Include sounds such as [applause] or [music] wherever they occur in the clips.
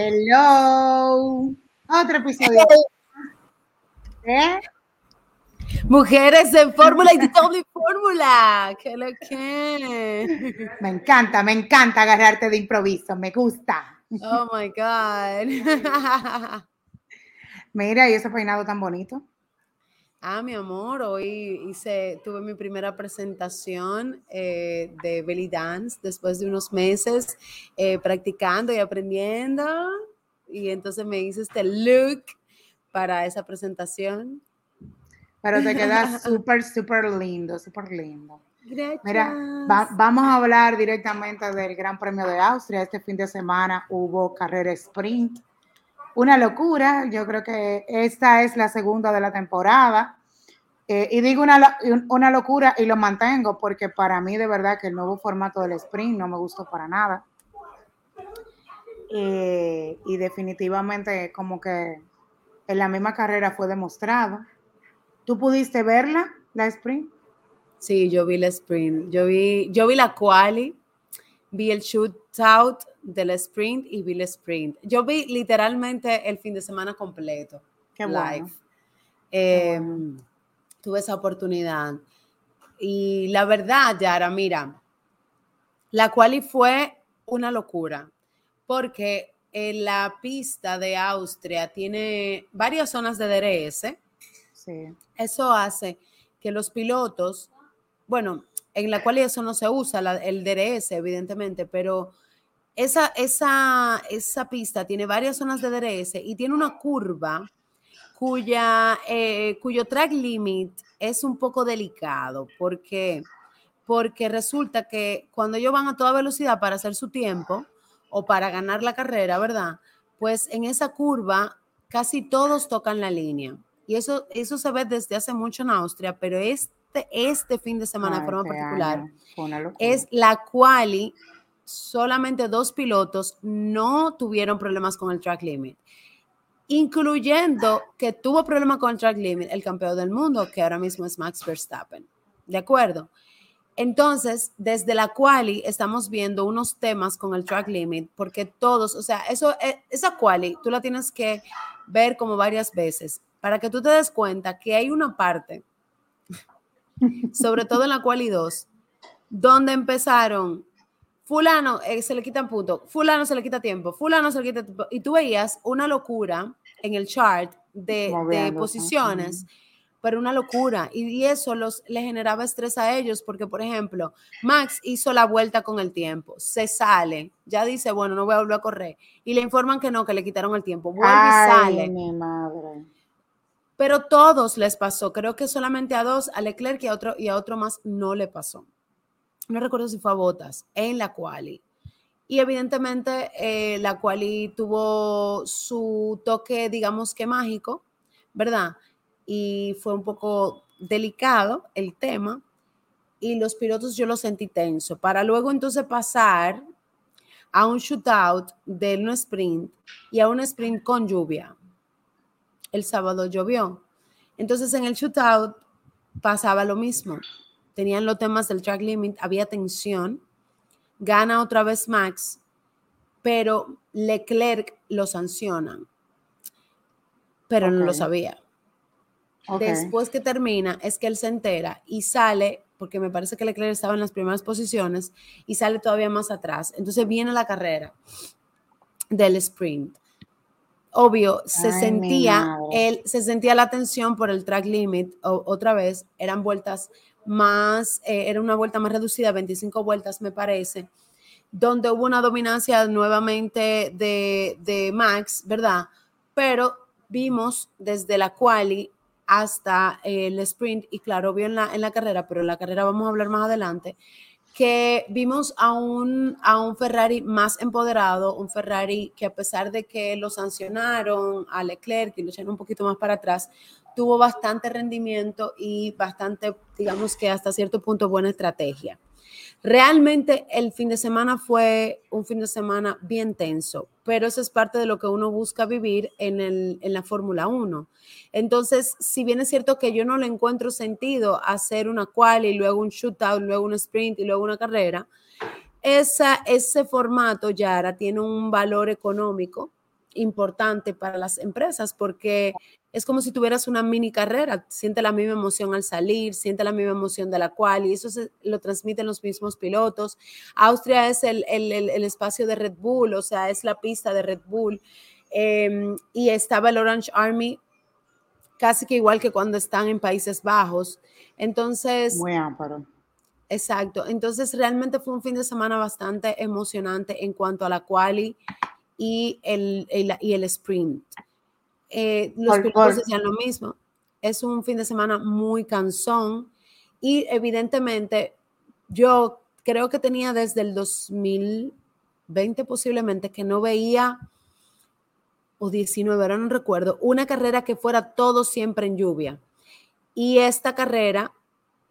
Hello. Otro episodio. ¿Eh? Mujeres en fórmula y doble fórmula. ¿Qué lo que? Me encanta, me encanta agarrarte de improviso, me gusta. Oh my God. Mira, y ese peinado tan bonito. Ah, mi amor, hoy hice, tuve mi primera presentación eh, de belly dance después de unos meses eh, practicando y aprendiendo. Y entonces me hice este look para esa presentación. Pero te queda [laughs] súper, súper lindo, súper lindo. Gracias. Mira, vamos a hablar directamente del Gran Premio de Austria. Este fin de semana hubo carrera sprint una locura. Yo creo que esta es la segunda de la temporada. Eh, y digo una, una, locura y lo mantengo porque para mí de verdad que el nuevo formato del sprint no me gustó para nada. Eh, y definitivamente como que en la misma carrera fue demostrado. ¿Tú pudiste verla, la sprint? Sí, yo vi la sprint. Yo vi, yo vi la quali, vi el shootout del sprint y vi el sprint. Yo vi literalmente el fin de semana completo. Qué live. Em, tuve esa oportunidad. Y la verdad, Yara, mira, la quali fue una locura, porque en la pista de Austria tiene varias zonas de DRS. Sí. Eso hace que los pilotos, bueno, en la cual eso no se usa, el DRS, evidentemente, pero esa, esa, esa pista tiene varias zonas de DRS y tiene una curva cuya, eh, cuyo track limit es un poco delicado. porque Porque resulta que cuando ellos van a toda velocidad para hacer su tiempo o para ganar la carrera, ¿verdad? Pues en esa curva casi todos tocan la línea. Y eso, eso se ve desde hace mucho en Austria, pero este, este fin de semana de forma este particular es la quali solamente dos pilotos no tuvieron problemas con el track limit, incluyendo que tuvo problemas con el track limit el campeón del mundo, que ahora mismo es Max Verstappen. ¿De acuerdo? Entonces, desde la quali estamos viendo unos temas con el track limit, porque todos, o sea, eso, eh, esa quali tú la tienes que ver como varias veces para que tú te des cuenta que hay una parte, sobre todo en la quali 2, donde empezaron fulano eh, se le quitan puntos, fulano se le quita tiempo, fulano se le quita tiempo. Y tú veías una locura en el chart de, posiciones, pero una locura. Y, eso los, le generaba estrés a ellos porque, por ejemplo, Max hizo la vuelta con el tiempo, se sale, ya dice, bueno, no voy a volver a correr. Y le informan que no, que le quitaron el tiempo, vuelve y sale. Mi madre. Pero todos les pasó, creo que solamente a dos, a Leclerc y a otro, y a otro más no le pasó no recuerdo si fue a Botas, en la quali. Y evidentemente eh, la quali tuvo su toque, digamos que mágico, ¿verdad? Y fue un poco delicado el tema. Y los pilotos yo lo sentí tenso. Para luego entonces pasar a un shootout de un sprint y a un sprint con lluvia. El sábado llovió. Entonces en el shootout pasaba lo mismo tenían los temas del track limit, había tensión, gana otra vez Max, pero Leclerc lo sancionan, pero no lo sabía. Después que termina, es que él se entera y sale, porque me parece que Leclerc estaba en las primeras posiciones y sale todavía más atrás. Entonces viene la carrera del sprint. Obvio, se sentía, él, se sentía la tensión por el track limit, otra vez, eran vueltas más, eh, era una vuelta más reducida, 25 vueltas me parece, donde hubo una dominancia nuevamente de, Max, ¿verdad? Pero vimos desde la quali hasta el sprint, y claro, vio en la, en la carrera, pero en la carrera vamos a hablar más adelante, que vimos a un, a un Ferrari más empoderado, un Ferrari que a pesar de que lo sancionaron a Leclerc y lo echaron un poquito más para atrás, tuvo bastante rendimiento y bastante, digamos que hasta cierto punto, buena estrategia. Realmente el fin de semana fue un fin de semana bien tenso, pero eso es parte de lo que uno busca vivir en, la Fórmula 1. Entonces, si bien es cierto que yo no le encuentro sentido hacer una qual y luego un shootout, luego un sprint y luego una carrera, ese formato, Yara, tiene un valor económico importante para las empresas porque es como si tuvieras una mini carrera, siente la misma emoción al salir, siente la misma emoción de la cual y eso lo transmiten los mismos pilotos. Austria es el, espacio de Red Bull, o sea, es la pista de Red Bull em, y estaba el Orange Army casi que igual que cuando están en Países Bajos. Entonces... Muy amparo. Exacto. Entonces realmente fue un fin de semana bastante emocionante en cuanto a la quali y el, y el sprint. Eh, los pilotos decían lo mismo. Es un fin de semana muy cansón y evidentemente yo creo que tenía desde el 2020 posiblemente que no veía, o 19, ahora no recuerdo, una carrera que fuera todo siempre en lluvia. Y esta carrera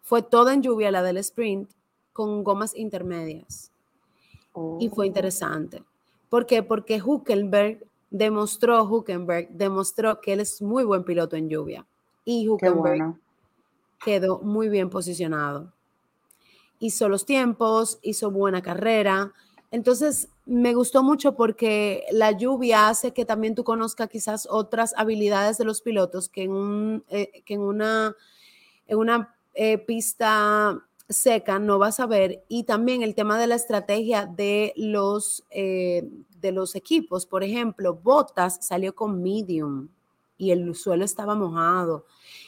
fue toda en lluvia, la del sprint, con gomas intermedias. Y fue oh. interesante. ¿Por qué? Porque Huckenberg demostró, Huckenberg demostró que él es muy buen piloto en lluvia. Y Huckenberg quedó muy bien posicionado. Hizo los tiempos, hizo buena carrera. Entonces, me gustó mucho porque la lluvia hace que también tú conozcas quizás otras habilidades de los pilotos que en, un, eh, que en una, en una eh, pista seca no vas a ver. Y también el tema de la estrategia de los, eh, de los equipos. Por ejemplo, Botas salió con medium y el suelo estaba mojado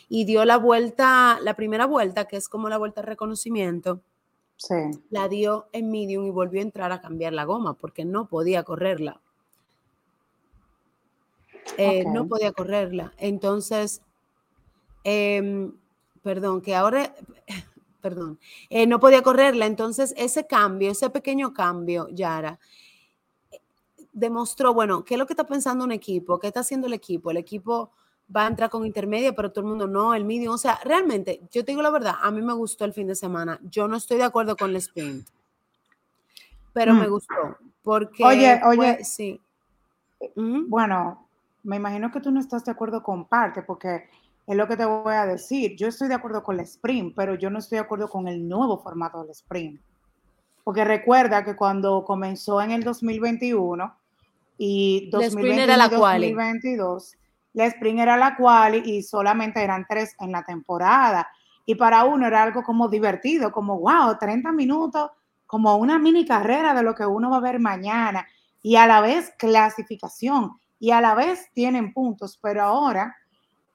y dio la vuelta, la primera vuelta, que es como la vuelta de reconocimiento. La dio en medium y volvió a entrar a cambiar la goma porque no podía correrla. Eh, no podía correrla. Entonces, em, perdón, que ahora [laughs] perdón, eh, no podía correrla. Entonces, ese cambio, ese pequeño cambio, Yara, demostró, bueno, ¿qué es lo que está pensando un equipo? ¿Qué está haciendo el equipo? El equipo va a entrar con intermedia, pero todo el mundo no, el medium. O sea, realmente, yo te digo la verdad, a mí me gustó el fin de semana. Yo no estoy de acuerdo con el sprint, pero me mm. gustó. Porque, oye, oye, sí. Bueno, me imagino que tú no estás de acuerdo con parte, porque es lo que te voy a decir. Yo estoy de acuerdo con el sprint, pero yo no estoy de acuerdo con el nuevo formato del sprint. Porque recuerda que cuando comenzó en el 2021 y 2021, era la 2022, la sprint era la cual y solamente eran tres en la temporada. Y para uno era algo como divertido, como wow, 30 minutos, como una mini carrera de lo que uno va a ver mañana. Y a la vez clasificación. Y a la vez tienen puntos. Pero ahora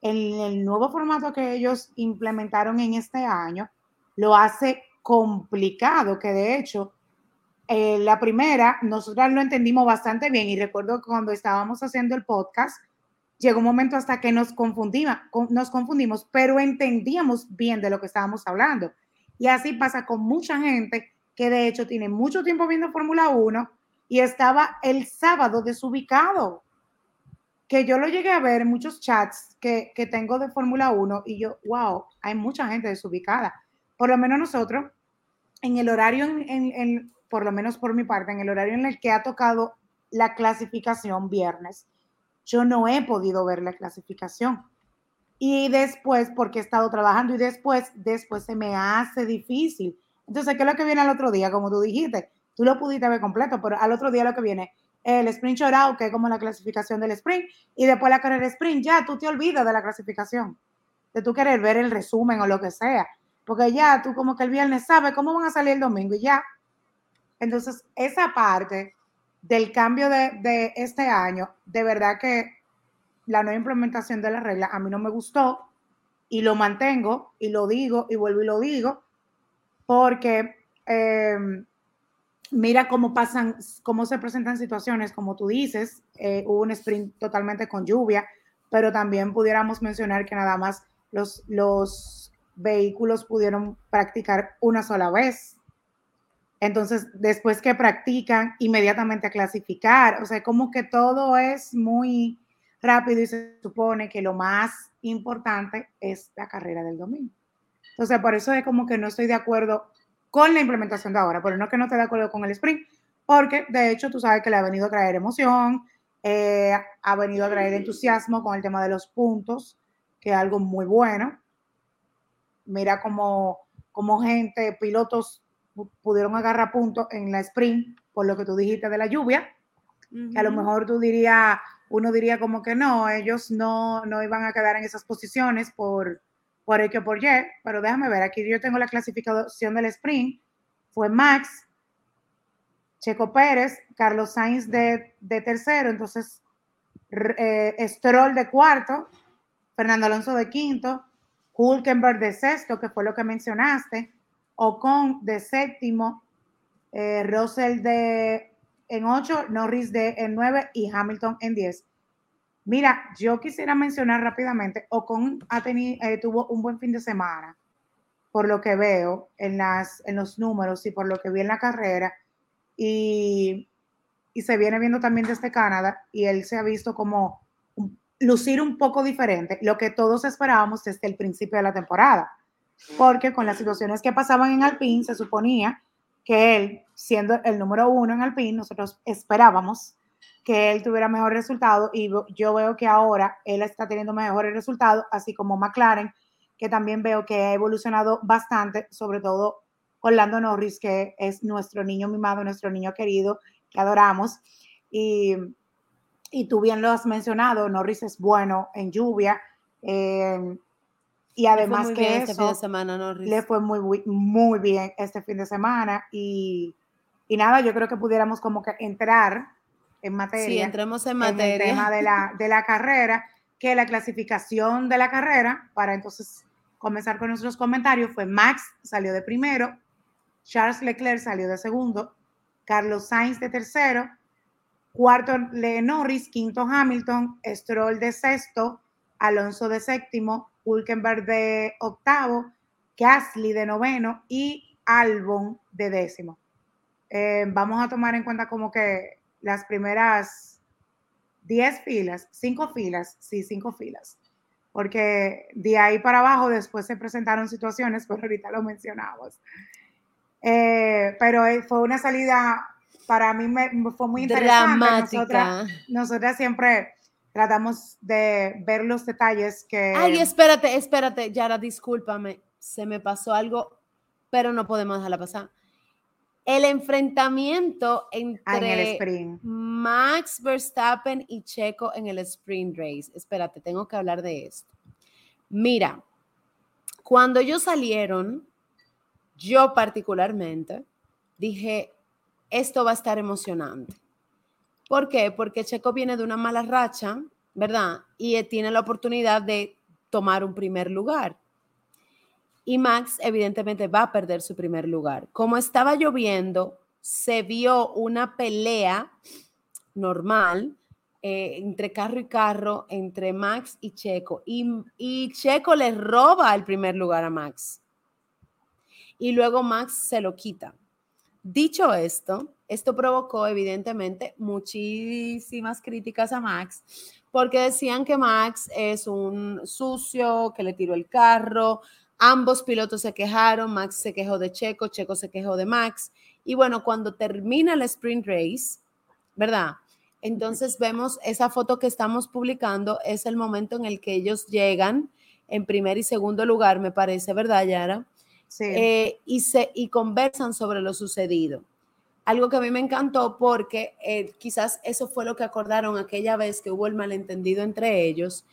en el nuevo formato que ellos implementaron en este año, lo hace complicado, que de hecho, eh, la primera, nosotros lo entendimos bastante bien y recuerdo que cuando estábamos haciendo el podcast, llegó un momento hasta que nos confundimos, nos confundimos, pero entendíamos bien de lo que estábamos hablando. Y así pasa con mucha gente que de hecho tiene mucho tiempo viendo Fórmula 1 y estaba el sábado desubicado que yo lo llegué a ver en muchos chats que, tengo de Fórmula 1 y yo, wow, hay mucha gente desubicada. Por lo menos nosotros, en el horario, en, por lo menos por mi parte, en el horario en el que ha tocado la clasificación viernes, yo no he podido ver la clasificación. Y después, porque he estado trabajando y después, después se me hace difícil. Entonces, ¿qué es lo que viene al otro día? Como tú dijiste, tú lo pudiste ver completo, pero al otro día lo que viene el sprint chorado, que es como la clasificación del sprint, y después la carrera sprint, ya tú te olvidas de la clasificación, de tú querer ver el resumen o lo que sea, porque ya tú como que el viernes sabes cómo van a salir el domingo y ya. Entonces, esa parte del cambio de, este año, de verdad que la nueva implementación de la regla a mí no me gustó y lo mantengo y lo digo y vuelvo y lo digo porque eh, mira cómo pasan, cómo se presentan situaciones, como tú dices, eh, hubo un sprint totalmente con lluvia, pero también pudiéramos mencionar que nada más los, los vehículos pudieron practicar una sola vez. Entonces, después que practican, inmediatamente a clasificar. O sea, como que todo es muy rápido y se supone que lo más importante es la carrera del domingo. Entonces, por eso es como que no estoy de acuerdo con la implementación de ahora, pero no que no esté de acuerdo con el sprint, porque de hecho tú sabes que le ha venido a traer emoción, eh, ha venido a traer entusiasmo con el tema de los puntos, que es algo muy bueno. Mira cómo, cómo gente, pilotos pudieron agarrar puntos en la sprint, por lo que tú dijiste de la lluvia, que a lo mejor tú dirías, uno diría como que no, ellos no, no iban a quedar en esas posiciones por, por X o por Y, pero déjame ver, aquí yo tengo la clasificación del sprint, fue Max, Checo Pérez, Carlos Sainz de, tercero, entonces eh, Stroll de cuarto, Fernando Alonso de quinto, Hulkenberg de sexto, que fue lo que mencionaste, Ocon de séptimo, eh, Russell de en ocho, Norris de en nueve y Hamilton en diez. Mira, yo quisiera mencionar rápidamente, Ocon ha tenido, eh, tuvo un buen fin de semana, por lo que veo en, las, en los números y por lo que vi en la carrera y, se viene viendo también desde Canadá y él se ha visto como lucir un poco diferente, lo que todos esperábamos desde el principio de la temporada, porque con las situaciones que pasaban en Alpine se suponía que él, siendo el número uno en Alpine, nosotros esperábamos que él tuviera mejor resultado y yo veo que ahora él está teniendo mejores resultados, así como McLaren, que también veo que ha evolucionado bastante, sobre todo Orlando Norris, que es nuestro niño mimado, nuestro niño querido, que adoramos. Y, y tú bien lo has mencionado, Norris es bueno en lluvia. Y además que este semana, le fue muy, muy bien este fin de semana. Y, y, nada, yo creo que pudiéramos como que entrar en materia. Sí, entremos en materia. En el tema de la, [laughs] de la carrera, que la clasificación de la carrera, para entonces comenzar con nuestros comentarios, fue Max salió de primero, Charles Leclerc salió de segundo, Carlos Sainz de tercero, cuarto Le Norris, quinto Hamilton, Stroll de sexto, Alonso de séptimo, Hulkenberg de octavo, Gasly de noveno y Albon de décimo. Eh, vamos a tomar en cuenta como que las primeras 10 filas, cinco filas, sí, cinco filas, porque de ahí para abajo después se presentaron situaciones, pero ahorita lo mencionamos. Eh, pero eh, fue una salida, para mí me, fue muy interesante. Dramática. Nosotras, siempre tratamos de ver los detalles que... Ay, espérate, espérate, Yara, discúlpame, se me pasó algo, pero no podemos dejarla pasar. El enfrentamiento entre Max Verstappen y Checo en el sprint race. Espérate, tengo que hablar de esto. Mira, cuando ellos salieron, yo particularmente dije, esto va a estar emocionante. ¿Por qué? Porque Checo viene de una mala racha, ¿verdad? Y tiene la oportunidad de tomar un primer lugar. Y Max evidentemente va a perder su primer lugar. Como estaba lloviendo, se vio una pelea normal eh, entre carro y carro, entre Max y Checo. Y Checo le roba el primer lugar a Max y luego Max se lo quita. Dicho esto, esto provocó evidentemente muchísimas críticas a Max porque decían que Max es un sucio, que le tiró el carro, ambos pilotos se quejaron, Max se quejó de Checo, Checo se quejó de Max y bueno, cuando termina el sprint race, ¿verdad? Entonces vemos esa foto que estamos publicando, es el momento en el que ellos llegan en primer y segundo lugar, me parece, ¿verdad, Yara? Eh, y, se, y conversan sobre lo sucedido. Algo que a mí me encantó porque eh, quizás eso fue lo que acordaron aquella vez que hubo el malentendido entre ellos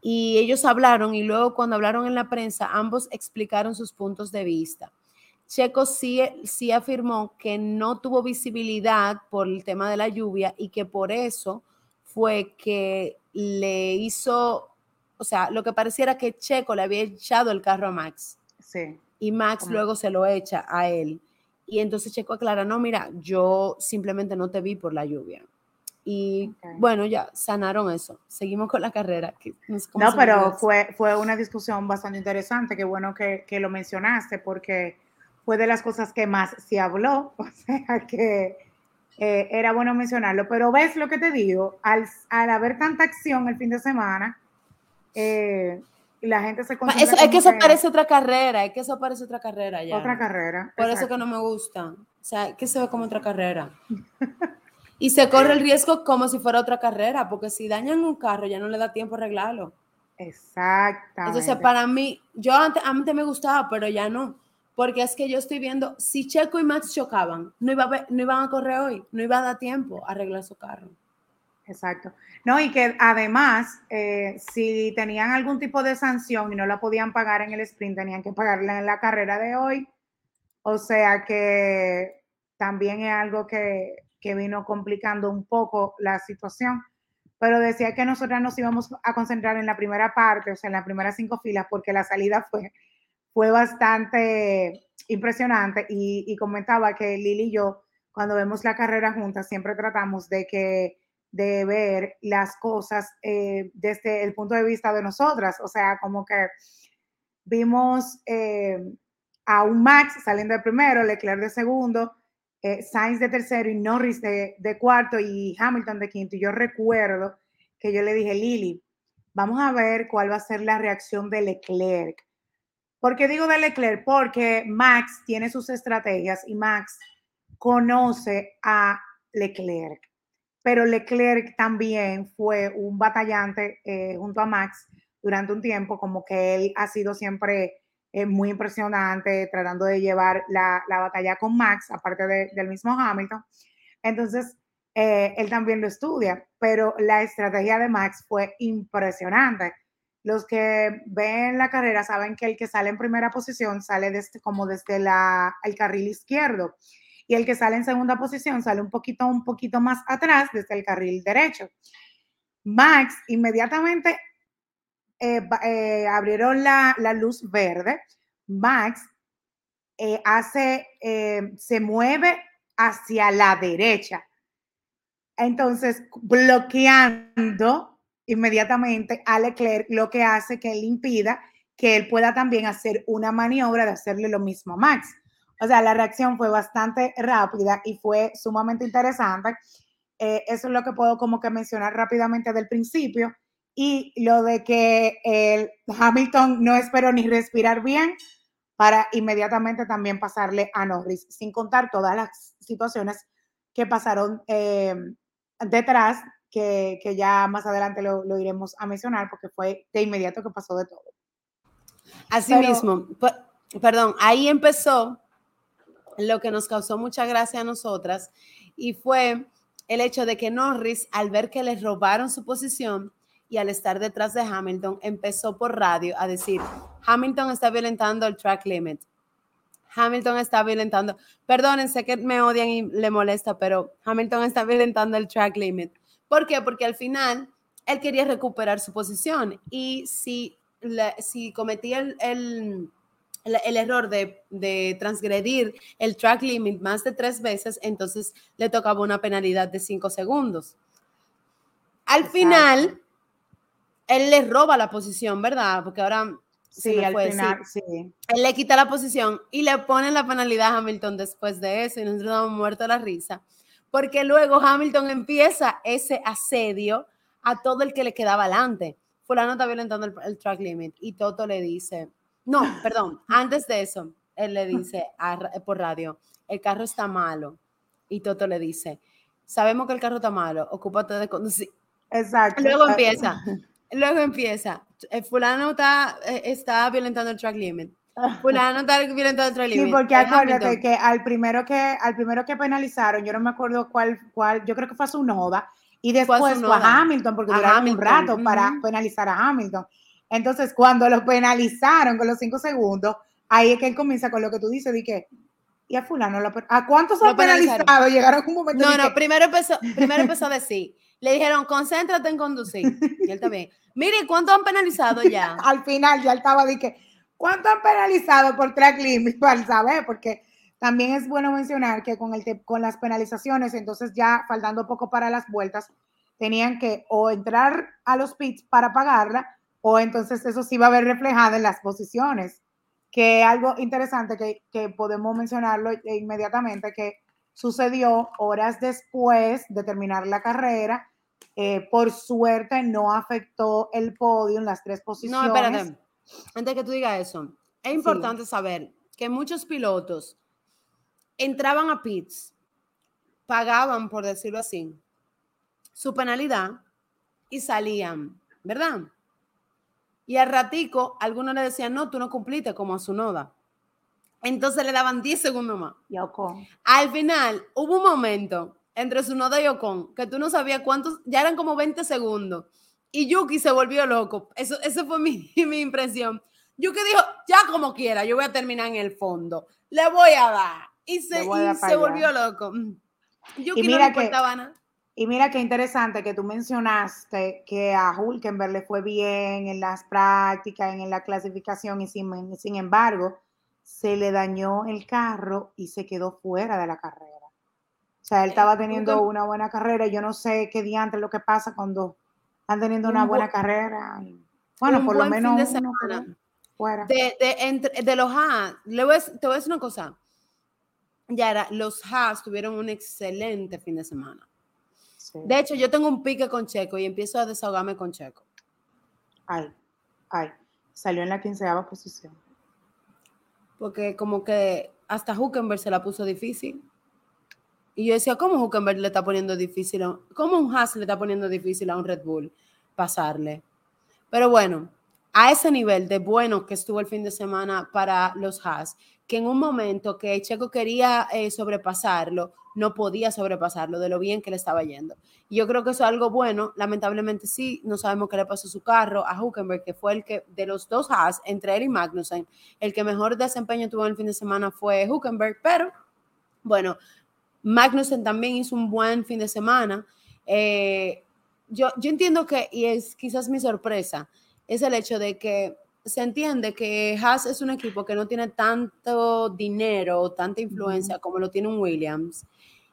y ellos hablaron y luego cuando hablaron en la prensa ambos explicaron sus puntos de vista. Checo sí, sí afirmó que no tuvo visibilidad por el tema de la lluvia y que por eso fue que le hizo, o sea, lo que pareciera que Checo le había echado el carro a Max. Sí y Max luego se lo echa a él. Y entonces Checo aclara, no, mira, yo simplemente no te vi por la lluvia. Y bueno, ya sanaron eso. Seguimos con la carrera. no, pero fue, fue una discusión bastante interesante. Qué bueno que, que, lo mencionaste porque fue de las cosas que más se habló. [laughs] O sea que eh, era bueno mencionarlo. Pero ves lo que te digo, al, al haber tanta acción el fin de semana, eh, la gente se eso, Es que eso parece otra carrera, es que eso parece otra carrera ya. Otra carrera. Por eso que no me gusta. O sea, que se ve como otra carrera. y se corre el riesgo como si fuera otra carrera, porque si dañan un carro ya no le da tiempo a arreglarlo. Exactamente. Entonces, para mí, yo antes, antes me gustaba, pero ya no. Porque es que yo estoy viendo, si Checo y Max chocaban, no, iba a no iban a correr hoy, no iba a dar tiempo a arreglar su carro. Exacto. No, y que además, eh, si tenían algún tipo de sanción y no la podían pagar en el sprint, tenían que pagarla en la carrera de hoy. O sea que también es algo que, que vino complicando un poco la situación. Pero decía que nosotras nos íbamos a concentrar en la primera parte, o sea, en las primeras cinco filas, porque la salida fue, fue bastante impresionante y, y comentaba que Lili y yo, cuando vemos la carrera juntas, siempre tratamos de que de ver las cosas eh, desde el punto de vista de nosotras. O sea, como que vimos eh, a un Max saliendo de primero, Leclerc de segundo, eh, Sainz de tercero y Norris de, de, cuarto y Hamilton de quinto. Y yo recuerdo que yo le dije, Lili, vamos a ver cuál va a ser la reacción de Leclerc. ¿Por qué digo de Leclerc? Porque Max tiene sus estrategias y Max conoce a Leclerc pero Leclerc también fue un batallante eh, junto a Max durante un tiempo, como que él ha sido siempre eh, muy impresionante tratando de llevar la, batalla con Max, aparte del mismo Hamilton. Entonces, eh, él también lo estudia, pero la estrategia de Max fue impresionante. Los que ven la carrera saben que el que sale en primera posición sale desde, como desde la, el carril izquierdo y el que sale en segunda posición sale un poquito, un poquito más atrás desde el carril derecho. Max inmediatamente eh, eh, abrieron la, luz verde. Max eh, hace, se mueve hacia la derecha. Entonces, bloqueando inmediatamente a Leclerc, lo que hace que él impida que él pueda también hacer una maniobra de hacerle lo mismo a Max. O sea, la reacción fue bastante rápida y fue sumamente interesante. Eh, eso es lo que puedo como que mencionar rápidamente del principio. Y lo de que el Hamilton no esperó ni respirar bien para inmediatamente también pasarle a Norris, sin contar todas las situaciones que pasaron eh, detrás, que, que, ya más adelante lo, lo, iremos a mencionar, porque fue de inmediato que pasó de todo. Así mismo, perdón, ahí empezó lo que nos causó mucha gracia a nosotras y fue el hecho de que Norris, al ver que le robaron su posición y al estar detrás de Hamilton, empezó por radio a decir, Hamilton está violentando el track limit. Hamilton está violentando, perdonen, sé que me odian y le molesta, pero Hamilton está violentando el track limit. ¿Por qué? Porque al final él quería recuperar su posición y si, cometía el, error de, transgredir el track limit más de tres veces, entonces le tocaba una penalidad de cinco segundos. Al final, él le roba la posición, ¿verdad? Porque ahora sí, al final, sí. Él le quita la posición y le pone la penalidad a Hamilton después de eso y nosotros estamos muertos la risa. Porque luego Hamilton empieza ese asedio a todo el que le quedaba adelante. Fulano está violentando el track limit y Toto le dice, no, [laughs] perdón, antes de eso, él le dice por radio, el carro está malo. Y Toto le dice, sabemos que el carro está malo, ocúpate de conducir. Exacto. Luego empieza, [laughs] luego empieza, el eh, fulano está, eh, está violentando el track limit. Fulano está violentando el track limit. Sí, porque acuérdate que al primero que al primero que penalizaron, yo no me acuerdo cuál, cuál yo creo que fue a su Noda, y después fue a, Hamilton, porque duraron un rato para penalizar a Hamilton. Entonces, cuando lo penalizaron con los cinco segundos, ahí es que él comienza con lo que tú dices, de que, y a fulano, ¿a cuántos han penalizado? Llegaron un momento. No, no, primero, empezó, [laughs] primero empezó a decir, le dijeron, concéntrate en conducir. Y él también, mire, ¿cuánto han penalizado ya? [laughs] Al final ya él estaba de que, ¿cuánto han penalizado por track limit? [laughs] Para saber, porque también es bueno mencionar que con, el con las penalizaciones, entonces ya faltando poco para las vueltas, tenían que o entrar a los pits para pagarla o entonces eso sí va a ver reflejado en las posiciones, que algo interesante que, podemos mencionarlo inmediatamente, que sucedió horas después de terminar la carrera, eh, por suerte no afectó el podio en las tres posiciones. No, espérate, antes que tú digas eso, es importante saber que muchos pilotos entraban a pits, pagaban, por decirlo así, su penalidad y salían, ¿verdad? Y al ratico, algunos le decían, no, tú no cumpliste como a su noda. Entonces le daban 10 segundos más. Al final, hubo un momento entre su noda y Ocon, que tú no sabías cuántos, ya eran como 20 segundos. Y Yuki se volvió loco. Eso, esa fue mi, [laughs] mi impresión. Yuki dijo, ya como quiera, yo voy a terminar en el fondo. Le voy a dar. Y se, y se volvió loco. Yuki y mira no le importaba nada. Y mira qué interesante que tú mencionaste que a Hulkenberg le fue bien en las prácticas, en la clasificación, y sin, sin embargo, se le dañó el carro y se quedó fuera de la carrera. O sea, él estaba teniendo una buena carrera. Yo no sé qué diante lo que pasa cuando están teniendo una buena carrera. Bueno, por lo menos de fuera. De, los Haas, te voy a decir una cosa. Ya los Haas tuvieron un excelente fin de semana. De hecho, yo tengo un pique con Checo y empiezo a desahogarme con Checo. Ay, ay, salió en la quinceava posición. Porque como que hasta Huckenberg se la puso difícil. Y yo decía, ¿cómo Huckenberg le está poniendo difícil? A, ¿Cómo un Haas le está poniendo difícil a un Red Bull pasarle? Pero bueno, a ese nivel de bueno que estuvo el fin de semana para los Haas, que en un momento que Checo quería eh, sobrepasarlo, no podía sobrepasarlo de lo bien que le estaba yendo. Y yo creo que eso es algo bueno. Lamentablemente sí, no sabemos qué le pasó a su carro, a Huckenberg, que fue el que de los dos Haas, entre él y Magnussen, el que mejor desempeño tuvo en el fin de semana fue Huckenberg, pero bueno, Magnussen también hizo un buen fin de semana. Eh, yo, yo entiendo que, y es quizás mi sorpresa, es el hecho de que se entiende que Haas es un equipo que no tiene tanto dinero o tanta influencia como lo tiene un Williams,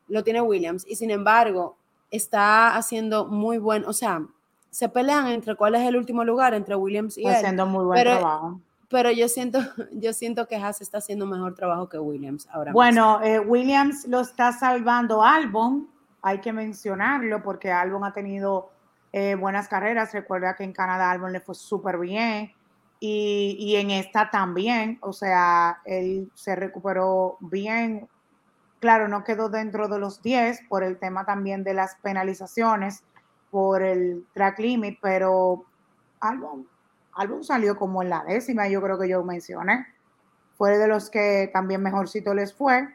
lo tiene Williams, y sin embargo está haciendo muy buen, o sea, se pelean entre cuál es el último lugar entre Williams y está haciendo muy buen trabajo pero yo siento, [laughs] yo siento que Haas está haciendo mejor trabajo que Williams ahora. Bueno, eh, Williams lo está salvando Albon, hay que mencionarlo porque Albon ha tenido eh, buenas carreras. Recuerda que en Canadá Albon le fue súper bien y, y, en esta también, o sea, él se recuperó bien. Claro, no quedó dentro de los 10 por el tema también de las penalizaciones por el track limit, pero Albon álbum salió como en la décima, yo creo que yo mencioné. Fue de los que también mejorcito les fue,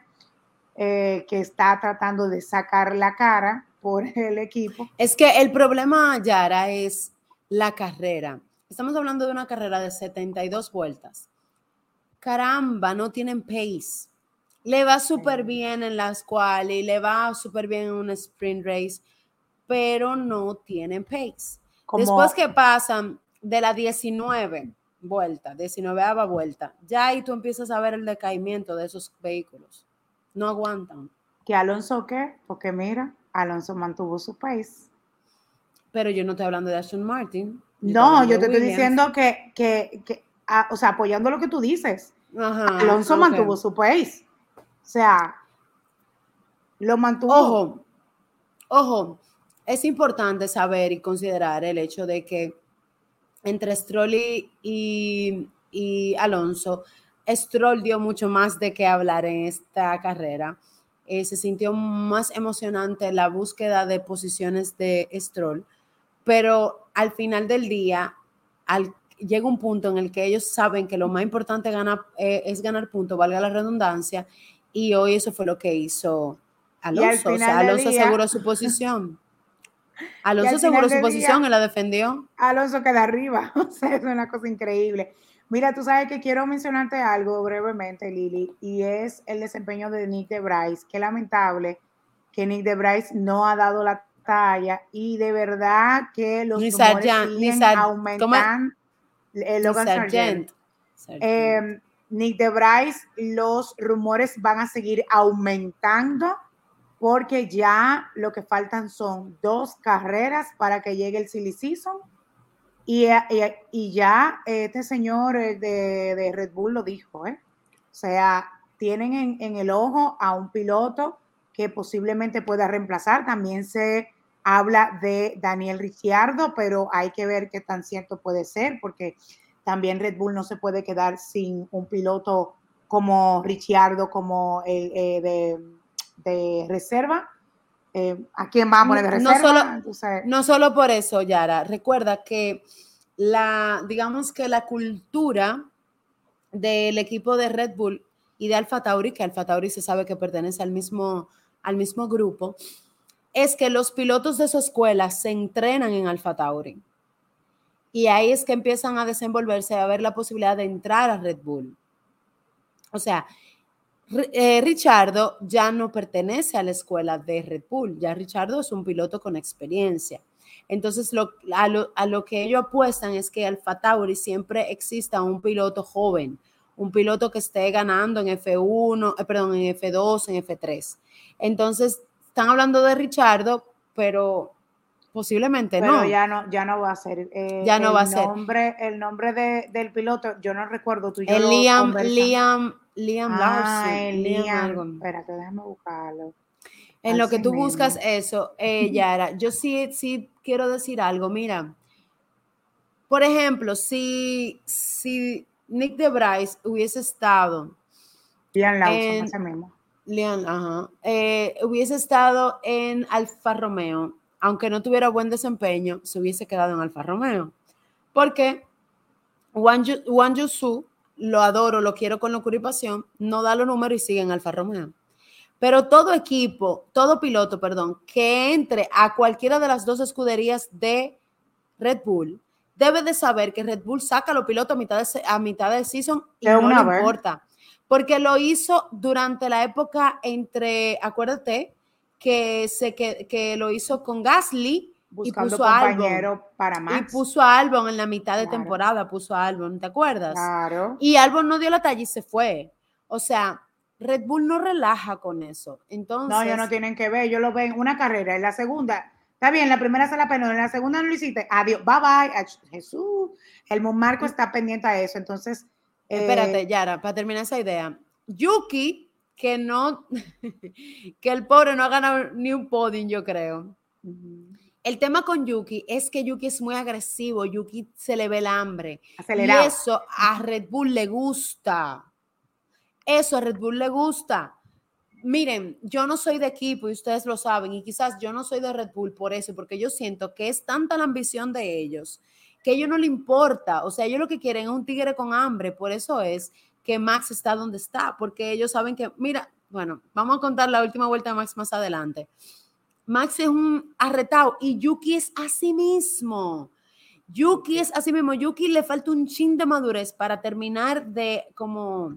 eh, que está tratando de sacar la cara por el equipo. Es que el problema, Yara, es la carrera. Estamos hablando de una carrera de 72 vueltas. Caramba, no tienen pace. Le va súper bien en las cuales, le va súper bien en un sprint race, pero no tienen pace. Después que pasan de la 19 vuelta, 19 vuelta, ya ahí tú empiezas a ver el decaimiento de esos vehículos. No aguantan. ¿Que Alonso qué? Porque mira, Alonso mantuvo su pace. Pero yo no estoy hablando de Aston Martin. no, yo te estoy diciendo que, que, que o sea, apoyando lo que tú dices. Alonso mantuvo su pace. O sea, lo mantuvo. Ojo, ojo, es importante saber y considerar el hecho de que entre Stroll y, Alonso, Stroll dio mucho más de qué hablar en esta carrera. Eh, se sintió más emocionante la búsqueda de posiciones de Stroll, pero al final del día llega un punto en el que ellos saben que lo más importante eh, es ganar puntos, valga la redundancia, y hoy eso fue lo que hizo Alonso. O sea, Alonso aseguró su posición. [laughs] Alonso aseguró su posición y la defendió. Alonso queda arriba, [laughs] o sea, es una cosa increíble. Mira, tú sabes que quiero mencionarte algo brevemente, Lili, y es el desempeño de Nick de Bryce. Qué lamentable que Nick de Bryce no ha dado la talla y de verdad que los ni rumores aumentan. Eh, Logan Sargent. Eh, Nick de Bryce, los rumores van a seguir aumentando porque ya lo que faltan son dos carreras para que llegue el silly season y, y, ya este señor eh, de, Red Bull lo dijo, ¿eh? O sea, tienen en, en, el ojo a un piloto que posiblemente pueda reemplazar. También se habla de Daniel Ricciardo, pero hay que ver qué tan cierto puede ser, porque también Red Bull no se puede quedar sin un piloto como Ricciardo, como el eh, de de reserva. Eh, ¿A quién va a poner de reserva? No solo, no solo por eso, Yara. Recuerda que la, digamos que la cultura del equipo de Red Bull y de Alfa Tauri, que Alfa Tauri se sabe que pertenece al mismo, al mismo grupo, es que los pilotos de su escuela se entrenan en Alfa Tauri. Y ahí es que empiezan a desenvolverse, a ver la posibilidad de entrar a Red Bull. O sea, eh, Richardo ya no pertenece a la escuela de Red Bull, ya Richardo es un piloto con experiencia. Entonces, a, lo, que ellos apuestan es que Alfa Tauri siempre exista un piloto joven, un piloto que esté ganando en F1, eh, perdón, en F2, en F3. Entonces, están hablando de Richardo, pero posiblemente no. ya no. Ya no va a ser. Eh, ya no va a ser. El nombre del piloto, yo no recuerdo. Tú Liam, Liam, Liam ah, Liam. Espérate, déjame buscarlo. En lo que tú buscas eso, [laughs] eh, Yara, yo sí, sí quiero decir algo. Mira, por ejemplo, si, si Nick de Bryce hubiese estado. Liam Lawson, ese mismo. Liam, ajá. Eh, hubiese estado en Alfa Romeo, aunque no tuviera buen desempeño, se hubiese quedado en Alfa Romeo. Porque Wang Yusu, lo adoro, lo quiero con locura y pasión, no da los números y sigue en Alfa Romeo. Pero todo equipo, todo piloto, perdón, que entre a cualquiera de las dos escuderías de Red Bull, debe de saber que Red Bull saca a los pilotos a mitad de, a mitad de season y no le importa. Porque lo hizo durante la época entre, acuérdate, que, se, que, lo hizo con Gasly y puso compañero para Max. Y puso a Albon en la mitad de temporada, puso a Albon, ¿te acuerdas? Claro. Y Albon no dio la talla y se fue. O sea, Red Bull no relaja con eso. Entonces. No, ellos no tienen que ver. Yo lo veo en una carrera, en la segunda. Está bien, la primera se la pena, en la segunda no lo hiciste. Adiós, bye bye. Jesús. El Marco está pendiente a eso. Entonces. Espérate, eh, Yara, para terminar esa idea. Yuki, que no. [laughs] que el pobre no ha ganado ni un podium, yo creo. El tema con Yuki es que Yuki es muy agresivo. Yuki se le ve el hambre. Acelerado. Y eso a Red Bull le gusta. Eso a Red Bull le gusta. Miren, yo no soy de equipo y ustedes lo saben, y quizás yo no soy de Red Bull por eso, porque yo siento que es tanta la ambición de ellos que a ellos no le importa. O sea, ellos lo que quieren es un tigre con hambre. Por eso es que Max está donde está, porque ellos saben que, mira, bueno, vamos a contar la última vuelta de Max más adelante. Max es un arretado y Yuki es así mismo. Yuki es así mismo. Yuki le falta un chin de madurez para terminar de como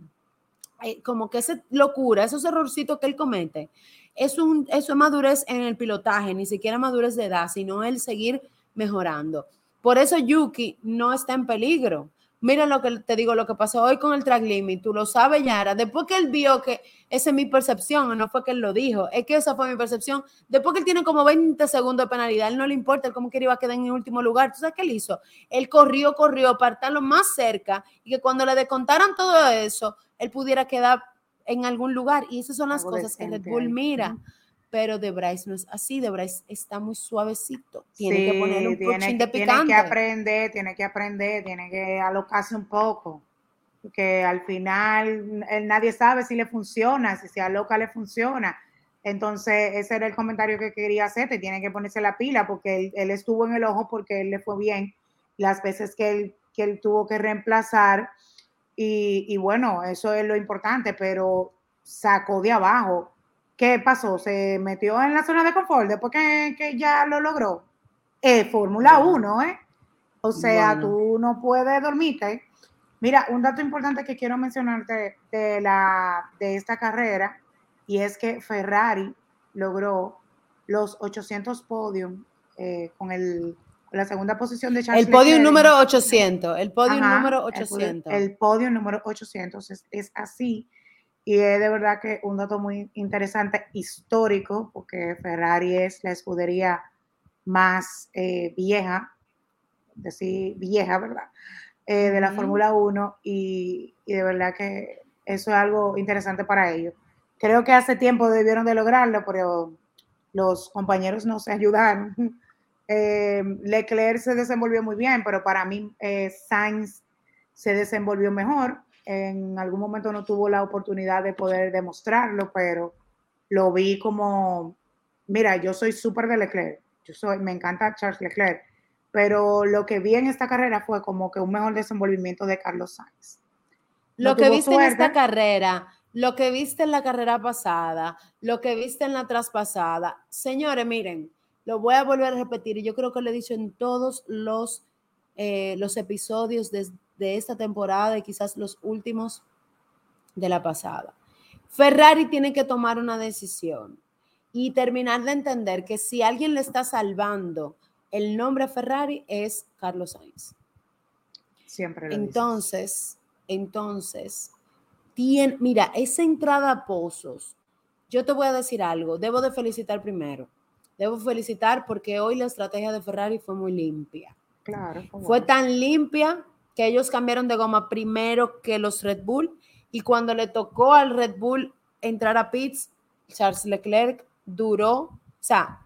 eh, como que esa locura, esos errorcitos que él comete, es un, eso es madurez en el pilotaje, ni siquiera madurez de edad, sino el seguir mejorando. Por eso Yuki no está en peligro. Mira lo que te digo, lo que pasó hoy con el track limit, tú lo sabes, Yara. Después que él vio que esa es mi percepción, no fue que él lo dijo, es que esa fue mi percepción. Después que él tiene como 20 segundos de penalidad, él no le importa él cómo que iba a quedar en el último lugar. ¿Tú sabes qué él hizo? Él corrió, corrió para estarlo más cerca y que cuando le descontaran todo eso, él pudiera quedar en algún lugar. Y esas son las cosas que Red Bull mira. Pero de Bryce no es así, de Bryce está muy suavecito. Tiene que ponerle un tiene, de picante. Tiene que aprender, tiene que aprender, tiene que alocarse un poco. Porque al final nadie sabe si le funciona, si se aloca le funciona. Entonces, ese era el comentario que quería hacer, te tiene que ponerse la pila porque él, estuvo en el ojo porque él le fue bien las veces que él, que él tuvo que reemplazar y, bueno, eso es lo importante, pero sacó de abajo. ¿Qué pasó? ¿Se metió en la zona de confort después que, ya lo logró? Es Fórmula 1, ¿eh? O sea, tú no puedes dormirte. Mira, un dato importante que quiero mencionarte de, la, de esta carrera, y es que Ferrari logró los 800 podios eh, con el la segunda posición de Charles El podio número 800, el podio número 800. El, podio número 800 es, así. Y es de verdad que un dato muy interesante, histórico, porque Ferrari es la escudería más eh, vieja, decir vieja, ¿verdad? Eh, de la Fórmula 1 y, y, de verdad que eso es algo interesante para ellos. Creo que hace tiempo debieron de lograrlo, pero los compañeros no se ayudaron [laughs] eh, Leclerc se desenvolvió muy bien, pero para mí eh, Sainz se desenvolvió mejor. En algún momento no tuvo la oportunidad de poder demostrarlo, pero lo vi como, mira, yo soy súper de Leclerc, yo soy, me encanta Charles Leclerc, pero lo que vi en esta carrera fue como que un mejor desenvolvimiento de Carlos Sainz. lo que viste en esta carrera lo que viste en la carrera pasada, lo que viste en la traspasada. Señores, miren, lo voy a volver a repetir y yo creo que lo he dicho en todos los, eh, los episodios de, de esta temporada y quizás los últimos de la pasada. Ferrari tiene que tomar una decisión y terminar de entender que si alguien le está salvando el nombre Ferrari es Carlos Sainz. Siempre. Lo entonces, entonces, tiene, mira, esa entrada a pozos, yo te voy a decir algo, debo de felicitar primero. Debo felicitar porque hoy la estrategia de Ferrari fue muy limpia. Claro. Fue tan limpia que ellos cambiaron de goma primero que los Red Bull y cuando le tocó al Red Bull entrar a pits, Charles Leclerc duró, o sea,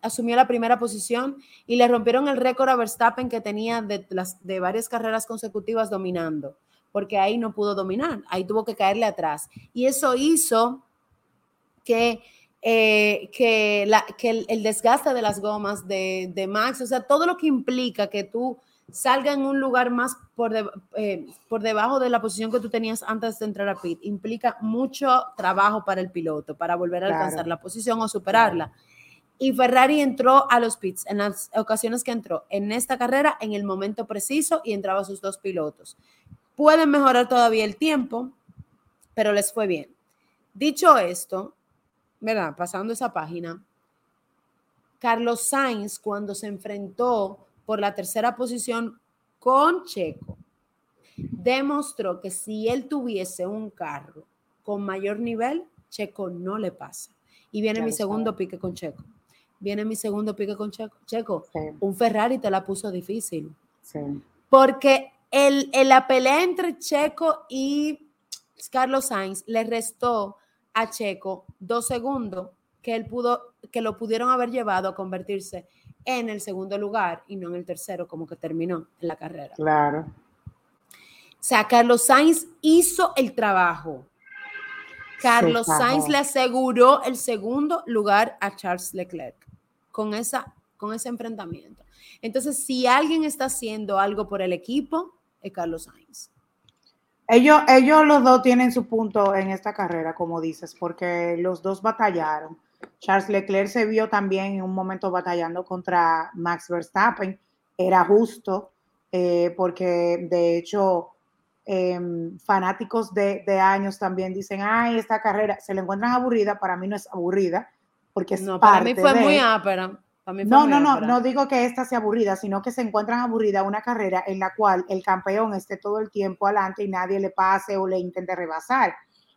asumió la primera posición y le rompieron el récord a Verstappen que tenía de, varias carreras consecutivas dominando, porque ahí no pudo dominar, ahí tuvo que caerle atrás. Y eso hizo que, eh, que el, desgaste de las gomas de, de Max, o sea, todo lo que implica que tú salga en un lugar más por, eh, por debajo de la posición que tú tenías antes de entrar a pit, implica mucho trabajo para el piloto, para volver a alcanzar la posición o superarla. Y Ferrari entró a los pits en las ocasiones que entró en esta carrera en el momento preciso y entraba sus dos pilotos. Pueden mejorar todavía el tiempo, pero les fue bien. Dicho esto, ¿verdad? Pasando esa página, Carlos Sainz cuando se enfrentó por la tercera posición con Checo, demostró que si él tuviese un carro con mayor nivel, Checo no le pasa. Y viene mi segundo pique con Checo. Viene mi segundo pique con Checo. Checo, un Ferrari te la puso difícil. Porque el, la pelea entre Checo y Carlos Sainz le restó a Checo dos segundos que él pudo, que lo pudieron haber llevado a convertirse en el segundo lugar y no en el tercero, como que terminó en la carrera. Claro. O sea, Carlos Sainz hizo el trabajo. Carlos Sainz le aseguró el segundo lugar a Charles Leclerc con, esa, con ese enfrentamiento. Entonces, si alguien está haciendo algo por el equipo, es Carlos Sainz. Ellos, ellos los dos tienen su punto en esta carrera, como dices, porque los dos batallaron. Charles Leclerc se vio también en un momento batallando contra Max Verstappen. Era justo, eh, porque de hecho em, fanáticos de, años también dicen, ay, esta carrera se le encuentran aburrida, para mí no es aburrida, porque es no, para mí fue muy ápera. No, no, no, no digo que esta sea aburrida, sino que se encuentran aburrida una carrera en la cual el campeón esté todo el tiempo adelante y nadie le pase o le intente rebasar.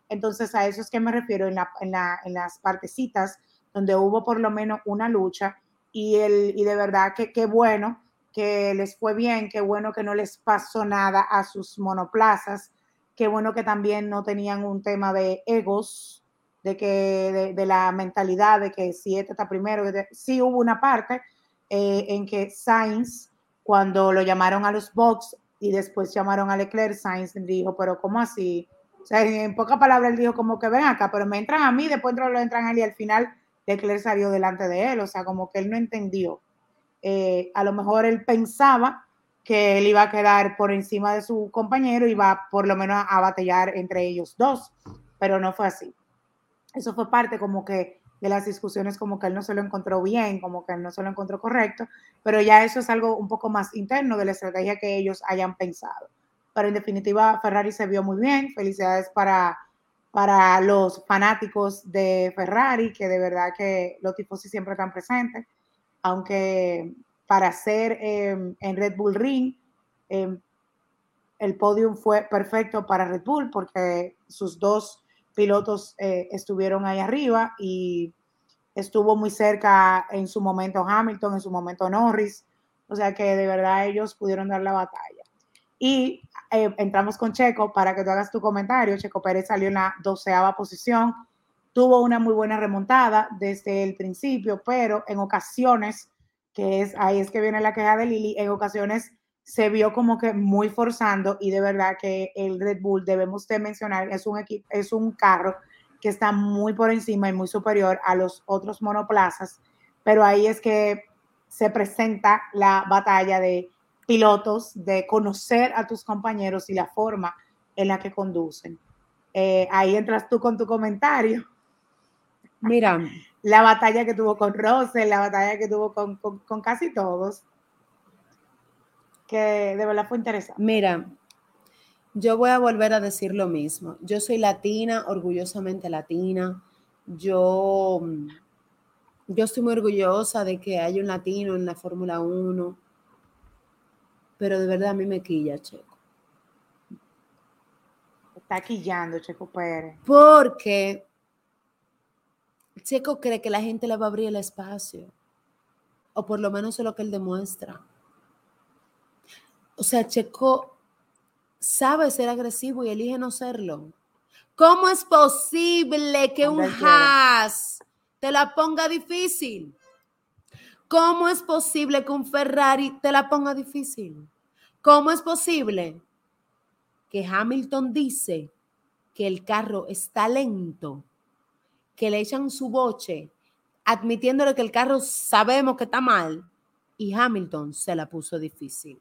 Entonces, a eso es que me refiero en, en, en las partecitas donde hubo por lo menos una lucha y, el, y de verdad que qué bueno que les fue bien, qué bueno que no les pasó nada a sus monoplazas, qué bueno que también no tenían un tema de egos, de que de, la mentalidad de que si este está primero, sí hubo una parte eh, en que Sainz, cuando lo llamaron a los box y después llamaron a Leclerc, Sainz dijo, pero ¿cómo así? Sea, en pocas palabras él dijo como que ven acá, pero me entran a mí, después lo entran a él y al final Leclerc salió delante de él, o sea, como que él no entendió. Eh, a lo mejor él pensaba que él iba a quedar por encima de su compañero y iba por lo menos a batallar entre ellos dos, pero no fue así. Eso fue parte como que de las discusiones, como que él no se lo encontró bien, como que él no se lo encontró correcto, pero ya eso es algo un poco más interno de la estrategia que ellos hayan pensado. Pero en definitiva, Ferrari se vio muy bien. Felicidades para para los fanáticos de Ferrari, que de verdad que los tifosi siempre están presentes, aunque para ser em, en Red Bull Ring, em, el podium fue perfecto para Red Bull porque sus dos pilotos eh, estuvieron ahí arriba y estuvo muy cerca en su momento Hamilton, en su momento Norris, o sea que de verdad ellos pudieron dar la batalla. Y eh, entramos con Checo para que tú hagas tu comentario. Checo Pérez salió en la doceava posición, tuvo una muy buena remontada desde el principio, pero en ocasiones, que es ahí es que viene la queja de Lili, en ocasiones se vio como que muy forzando y de verdad que el Red Bull, debemos de mencionar, es un equipo, es un carro que está muy por encima y muy superior a los otros monoplazas, pero ahí es que se presenta la batalla de pilotos de conocer a tus compañeros y la forma en la que conducen. eh, ahí entras tú con tu comentario. Mira. [laughs] La batalla que tuvo con Rose, la batalla que tuvo con, con casi todos. Que de verdad fue interesante. Mira, yo voy a volver a decir lo mismo. Yo soy latina, orgullosamente latina. Yo, yo estoy muy orgullosa de que haya un latino en la Fórmula 1, pero de verdad a mí me quilla, Checo. Está quillando, Checo Pérez. Porque Checo cree que la gente le va a abrir el espacio, o por lo menos es lo que él demuestra. O sea, Checo sabe ser agresivo y elige no serlo. ¿Cómo es posible que un Haas te la ponga difícil? ¿Cómo es posible que un Ferrari te la ponga difícil? ¿Cómo es posible que Hamilton dice que el carro está lento, que le echan su boche, admitiéndole que el carro sabemos que está mal, y Hamilton se la puso difícil?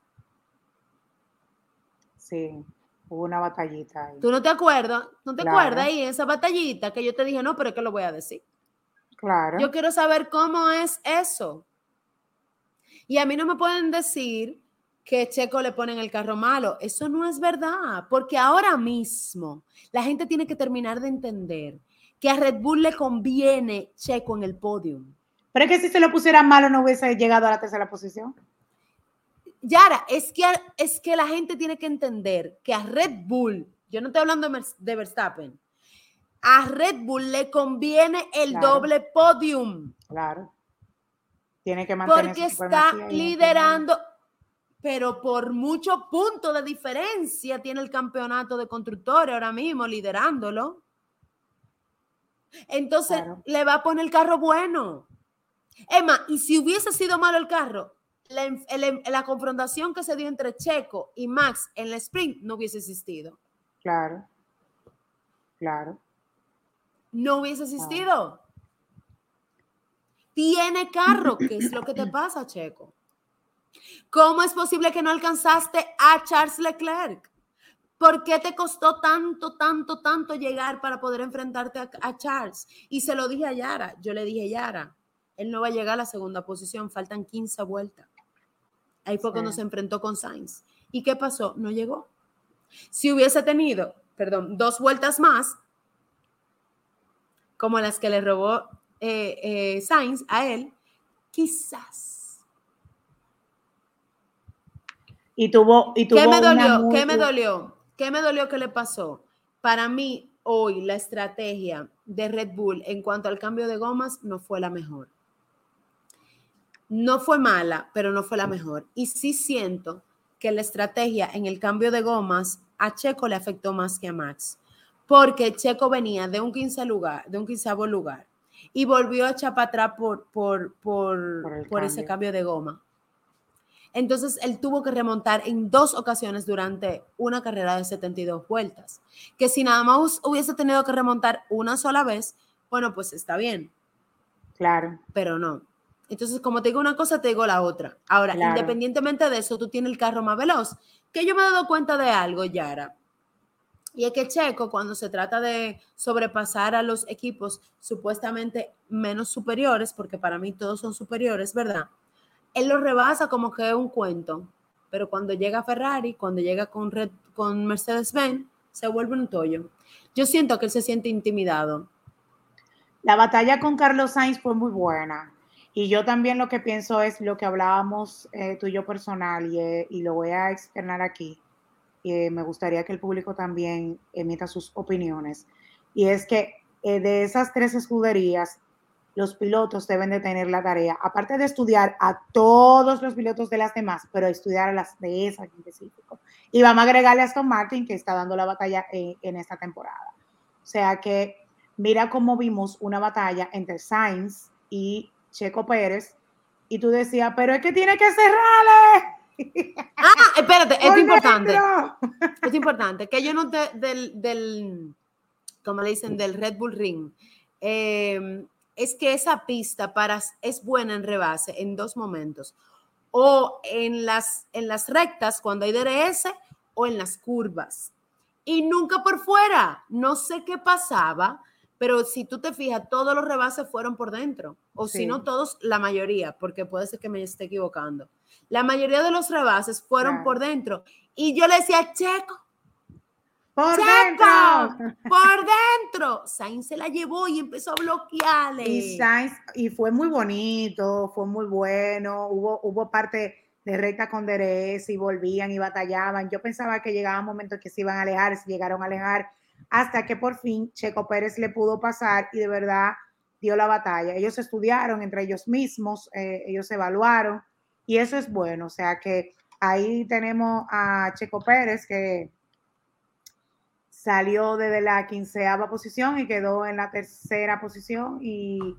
Sí, hubo una batallita ahí. ¿Tú no te acuerdas? ¿No te acuerdas ahí esa batallita que yo te dije, no, pero es que lo voy a decir? Claro. Yo quiero saber cómo es eso. Y a mí no me pueden decir que Checo le ponen el carro malo. Eso no es verdad, porque ahora mismo la gente tiene que terminar de entender que a Red Bull le conviene Checo en el podio. Pero es que si se lo pusiera malo no hubiese llegado a la tercera posición. Yara, es que, es que la gente tiene que entender que a Red Bull, yo no estoy hablando de Verstappen, a Red Bull le conviene el doble podium. Claro. Tiene que mantener Porque está liderando, pero por mucho punto de diferencia tiene el campeonato de constructores ahora mismo liderándolo. Entonces le va a poner el carro bueno. Emma, y si hubiese sido malo el carro, la, confrontación que se dio entre Checo y Max en el sprint no hubiese existido. Claro, claro. No hubiese existido. Tiene carro, ¿qué es lo que te [clears throat] pasa, Checo? ¿Cómo es posible que no alcanzaste a Charles Leclerc? ¿Por qué te costó tanto, tanto, tanto llegar para poder enfrentarte a, a Charles? Y se lo dije a Yara, yo le dije, Yara, él no va a llegar a la segunda posición, faltan 15 vueltas. Ahí fue cuando se enfrentó con Sainz. ¿Y qué pasó? No llegó. Si hubiese tenido, perdón, dos vueltas más, como las que le robó eh, eh, Sainz a él, quizás. Y tuvo, y tuvo ¿Qué me dolió? ¿Qué me dolió? ¿Qué me dolió que le pasó? Para mí, hoy la estrategia de Red Bull en cuanto al cambio de gomas no fue la mejor no fue mala, pero no fue la mejor. Y sí siento que la estrategia en el cambio de gomas a Checo le afectó más que a Max, porque Checo venía de un 15 lugar, de un quinceavo lugar y volvió a echar para atrás por, por, por, ese cambio de goma. Entonces él tuvo que remontar en dos ocasiones durante una carrera de 72 vueltas, que si nada más hubiese tenido que remontar una sola vez, bueno, pues está bien. Claro. Pero no. Entonces, como te digo una cosa, te digo la otra. Ahora, independientemente de eso, tú tienes el carro más veloz. Que yo me he dado cuenta de algo, Yara. Y es que Checo, cuando se trata de sobrepasar a los equipos supuestamente menos superiores, porque para mí todos son superiores, ¿verdad? Él lo rebasa como que es un cuento. Pero cuando llega Ferrari, cuando llega con, con Mercedes-Benz, se vuelve un tollo. Yo siento que él se siente intimidado. La batalla con Carlos Sainz fue muy buena. Y yo también lo que pienso es lo que hablábamos eh, tú y yo personal eh, y, lo voy a externar aquí. Y eh, me gustaría que el público también emita sus opiniones. Y es que de esas tres escuderías, los pilotos deben de tener la tarea, aparte de estudiar a todos los pilotos de las demás, pero estudiar a las de esas en específico. Y vamos a agregarle a Aston Martin, que está dando la batalla en esta temporada. O sea que mira cómo vimos una batalla entre Sainz y Checo Pérez, y tú decías, pero es que tiene que cerrarle. Ah, espérate, es importante. Es importante que yo noté del, del, como le dicen, del Red Bull Ring. Em, es que esa pista para, es buena en rebase en dos momentos. O en las, en las rectas, cuando hay DRS, o en las curvas. y nunca por fuera. No sé qué pasaba, pero si tú te fijas, todos los rebases fueron por dentro, o si no todos, la mayoría, porque puede ser que me esté equivocando. La mayoría de los rebases fueron por dentro. Y yo le decía, Checo, por dentro. [laughs] Por dentro. Sainz se la llevó y empezó a bloquearle. Y Sainz, y fue muy bonito, fue muy bueno. Hubo, hubo parte de recta con Derez y volvían y batallaban. Yo pensaba que llegaba un momento que se iban a alejar, se llegaron a alejar, hasta que por fin Checo Pérez le pudo pasar y de verdad dio la batalla. Ellos estudiaron entre ellos mismos, eh, ellos evaluaron y eso es bueno. O sea que ahí tenemos a Checo Pérez que salió desde la quinceava posición y quedó en la tercera posición y,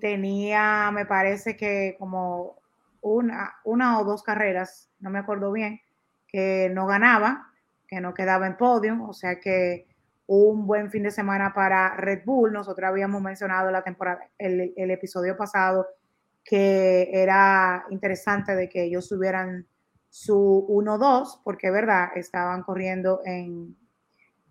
tenía, me parece que como una, una o dos carreras, no me acuerdo bien, que no ganaba, que no quedaba en podio, o sea que un buen fin de semana para Red Bull. Nosotros habíamos mencionado la temporada, el, el episodio pasado, que era interesante de que ellos tuvieran su 1-2, porque verdad, estaban corriendo en,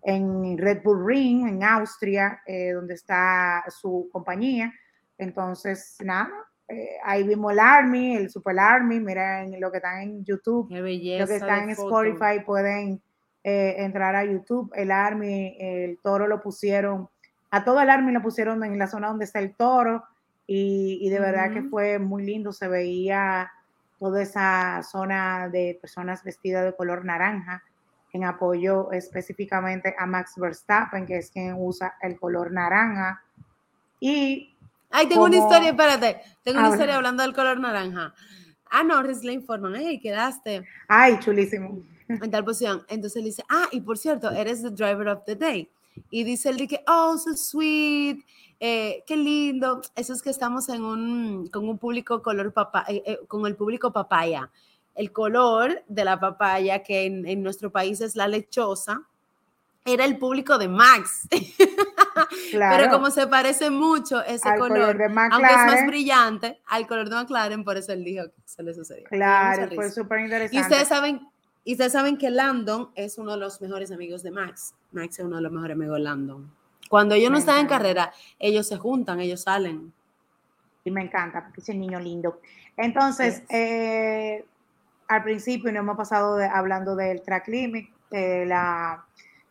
en Red Bull Ring, en Austria, eh, donde está su compañía. Entonces, nada, eh, ahí vimos el Army, el Super Army, miren lo que están en YouTube, lo que están en Spotify, pueden eh, entrar a YouTube. El Army, el toro lo pusieron, a todo el Army lo pusieron en la zona donde está el toro y, de verdad que fue muy lindo, se veía toda esa zona de personas vestidas de color naranja en apoyo específicamente a Max Verstappen, que es quien usa el color naranja. Y. Ay, tengo una historia, espérate. Tengo una historia hablando del color naranja. A Norris le informan, hey, quedaste. Ay, chulísimo. En tal posición. Entonces le dice, ah, y por cierto, eres the driver of the day. Y dice el de que, oh, so sweet, eh, qué lindo. Eso es que estamos en un, con un público color papá, eh, eh, con el público papaya el color de la papaya, que en, nuestro país es la lechosa, era el público de Max. [laughs] Pero como se parece mucho ese color, aunque es más brillante, al color de McLaren, por eso él dijo que se le sucedió. Claro, fue súper interesante. Y ustedes saben, y ustedes saben que Landon es uno de los mejores amigos de Max. Max es uno de los mejores amigos de Landon. Cuando ellos no están en carrera, ellos se juntan, ellos salen. Y me encanta, porque es un niño lindo. Entonces, eh, al principio no hemos pasado hablando del track limit, de la,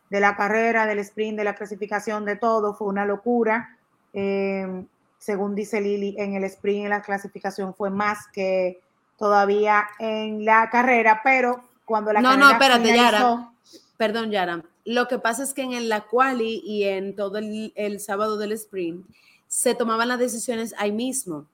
de la carrera, del sprint, de la clasificación, de todo, fue una locura. Eh, según dice Lili, en el sprint, en la clasificación fue más que todavía en la carrera, pero cuando la no, No, espérate, Yara. Perdón, Yara. Lo que pasa es que en la quali y en todo el, el sábado del sprint se tomaban las decisiones ahí mismo.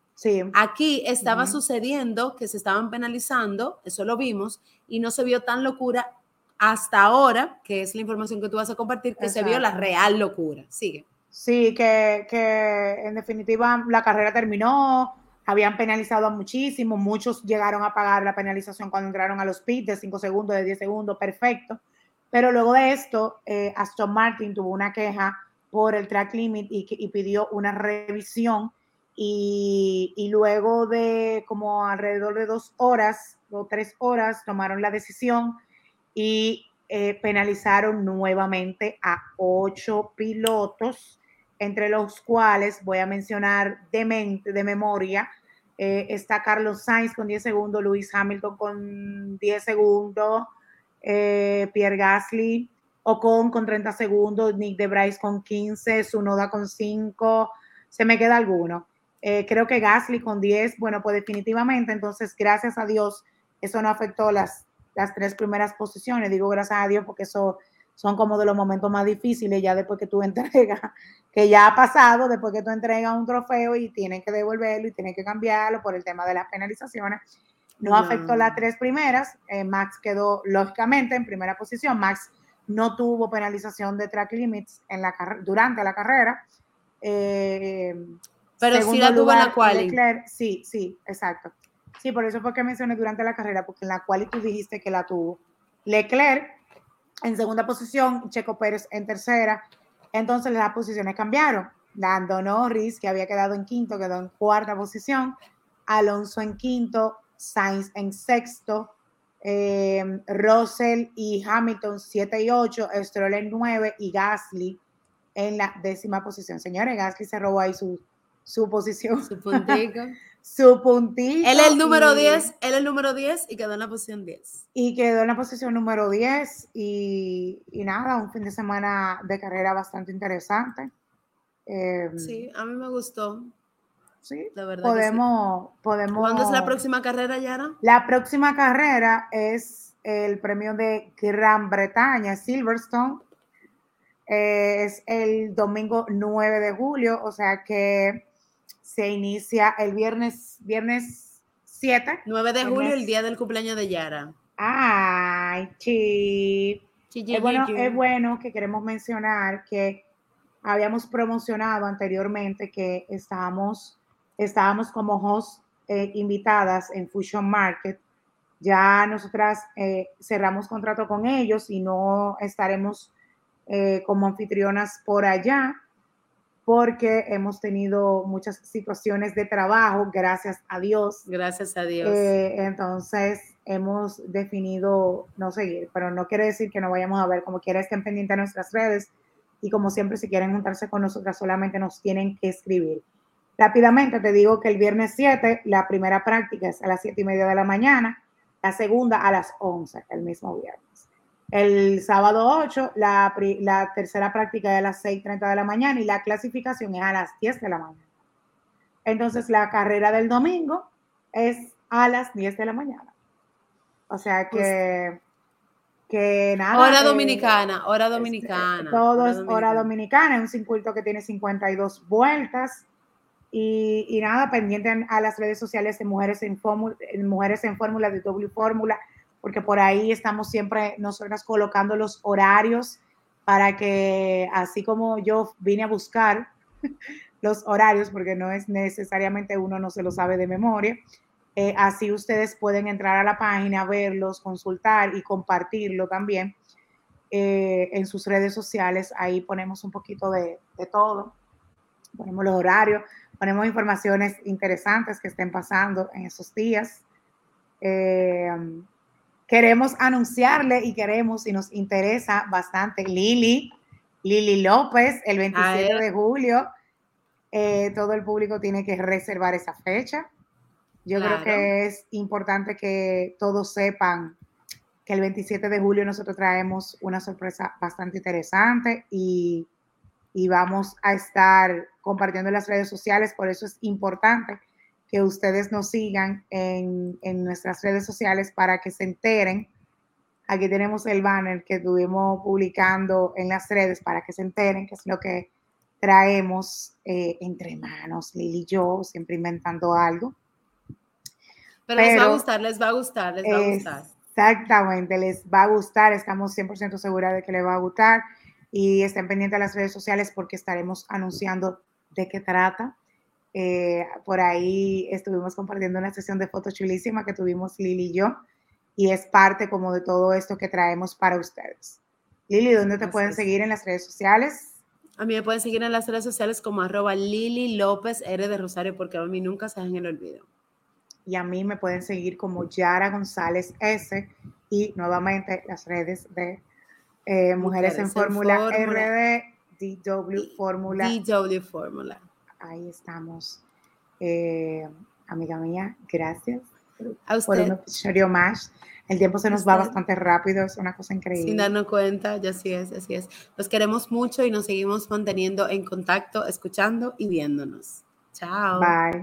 Aquí estaba sucediendo que se estaban penalizando, eso lo vimos, y no se vio tan locura hasta ahora, que es la información que tú vas a compartir, que se vio la real locura. Sigue. Sí, que, en definitiva la carrera terminó, habían penalizado a muchísimos, muchos llegaron a pagar la penalización cuando entraron a los pits de 5 segundos, de 10 segundos, perfecto. Pero luego de esto, eh, Aston Martin tuvo una queja por el track limit y, pidió una revisión y, luego de como alrededor de dos horas o tres horas tomaron la decisión y eh, penalizaron nuevamente a ocho pilotos, entre los cuales voy a mencionar de, mente, de memoria, eh, está Carlos Sainz con 10 segundos, Luis Hamilton con 10 segundos, eh, Pierre Gasly, Ocon con 30 segundos, Nick de Bryce con 15, Sunoda con 5, se me queda alguno. Eh, creo que Gasly con 10, bueno, pues definitivamente, entonces gracias a Dios, eso no afectó las, las tres primeras posiciones, digo gracias a Dios porque eso son como de los momentos más difíciles ya después que tú [laughs] entregas, que ya ha pasado, después que tú entregas un trofeo y tienen que devolverlo y tienen que cambiarlo por el tema de las penalizaciones. No, afectó las tres primeras, eh, Max quedó lógicamente en primera posición, Max no tuvo penalización de track limits en la durante la carrera. Eh, pero sí la tuvo en la quali. sí, sí, exacto. Sí, por eso fue que mencioné durante la carrera, porque en la quali tú dijiste que la tuvo. Leclerc en segunda posición, Checo Pérez en tercera. Entonces las posiciones cambiaron. Dando Norris, que había quedado en quinto, quedó en cuarta posición. Alonso en quinto, Sainz en sexto, eh, Russell y Hamilton 7 y 8, Stroll en 9 y Gasly en la décima posición. Señores, Gasly se robó ahí su, su posición. Su puntico. [laughs] su puntito. Él es el número 10, él es el número 10 y quedó en la posición 10. Y quedó en la posición número 10 y, y nada, un fin de semana de carrera bastante interesante. Eh, sí, a mí me gustó. Sí, de verdad. Podemos, podemos. ¿Cuándo es la próxima carrera, Yara? La próxima carrera es el premio de Gran Bretaña, Silverstone. Eh, es el domingo 9 de julio, o sea que se inicia el viernes, viernes 7. 9 de julio, el día del cumpleaños de Yara. Ay, sí. Es bueno, es bueno que queremos mencionar que habíamos promocionado anteriormente que estábamos, estábamos como host eh, invitadas en Fusion Market. Ya nosotras eh, cerramos contrato con ellos y no estaremos eh, como anfitrionas por allá porque hemos tenido muchas situaciones de trabajo, gracias a Dios. Gracias a Dios. entonces hemos definido no seguir, pero no quiere decir que no vayamos a ver, como quiera estén pendientes de nuestras redes y como siempre, si quieren juntarse con nosotras, solamente nos tienen que escribir. Rápidamente te digo que el viernes 7, la primera práctica es a las 7 y media de la mañana, la segunda a las 11, el mismo viernes. El sábado 8, la, la tercera práctica es a las 6.30 de la mañana y la clasificación es a las 10 de la mañana. Entonces, la carrera del domingo es a las 10 de la mañana. O sea que que nada. Hora eh, dominicana, hora este, dominicana. todo es hora dominicana, es un circuito que tiene 52 vueltas. Y, y, nada, pendiente a las redes sociales de Mujeres en Fórmula, Mujeres en Fórmula, de W Fórmula, porque por ahí estamos siempre nosotras colocando los horarios para que, así como yo vine a buscar [laughs] los horarios, porque no es necesariamente uno no se lo sabe de memoria, eh, así ustedes pueden entrar a la página, verlos, consultar y compartirlo también eh, en sus redes sociales. Ahí ponemos un poquito de, todo. Ponemos los horarios, ponemos informaciones interesantes que estén pasando en esos días. Eh, queremos anunciarle y queremos, y nos interesa bastante, Lili, Lili López, el 27 de julio. todo el público tiene que reservar esa fecha. Yo creo que es importante que todos sepan que el 27 de julio nosotros traemos una sorpresa bastante interesante y, vamos a estar compartiendo en las redes sociales, por eso es importante que ustedes nos sigan en, en nuestras redes sociales para que se enteren. Aquí tenemos el banner que estuvimos publicando en las redes para que se enteren qué es lo que traemos eh, entre manos, Lili y yo, siempre inventando algo. Pero, les va a gustar, les va a gustar, les va a gustar. Exactamente, les va a gustar, estamos 100% seguras de que les va a gustar y estén pendientes de las redes sociales porque estaremos anunciando de qué trata. Eh, por ahí estuvimos compartiendo una sesión de fotos chulísima que tuvimos Lili y yo y es parte como de todo esto que traemos para ustedes. Lili, ¿dónde te pueden seguir en las redes sociales? A mí me pueden seguir en las redes sociales como arroba Lili López R de Rosario porque a mí nunca se en el olvido y a mí me pueden seguir como Yara González S y nuevamente las redes de eh, Mujeres, en Fórmula RD, DW Fórmula. DW Fórmula ahí estamos. Eh, amiga mía, gracias a usted. por un episodio más. El tiempo se nos va bastante rápido, es una cosa increíble. Sin darnos cuenta, ya así es, así es. Los queremos mucho y nos seguimos manteniendo en contacto, escuchando y viéndonos. Chao. Bye.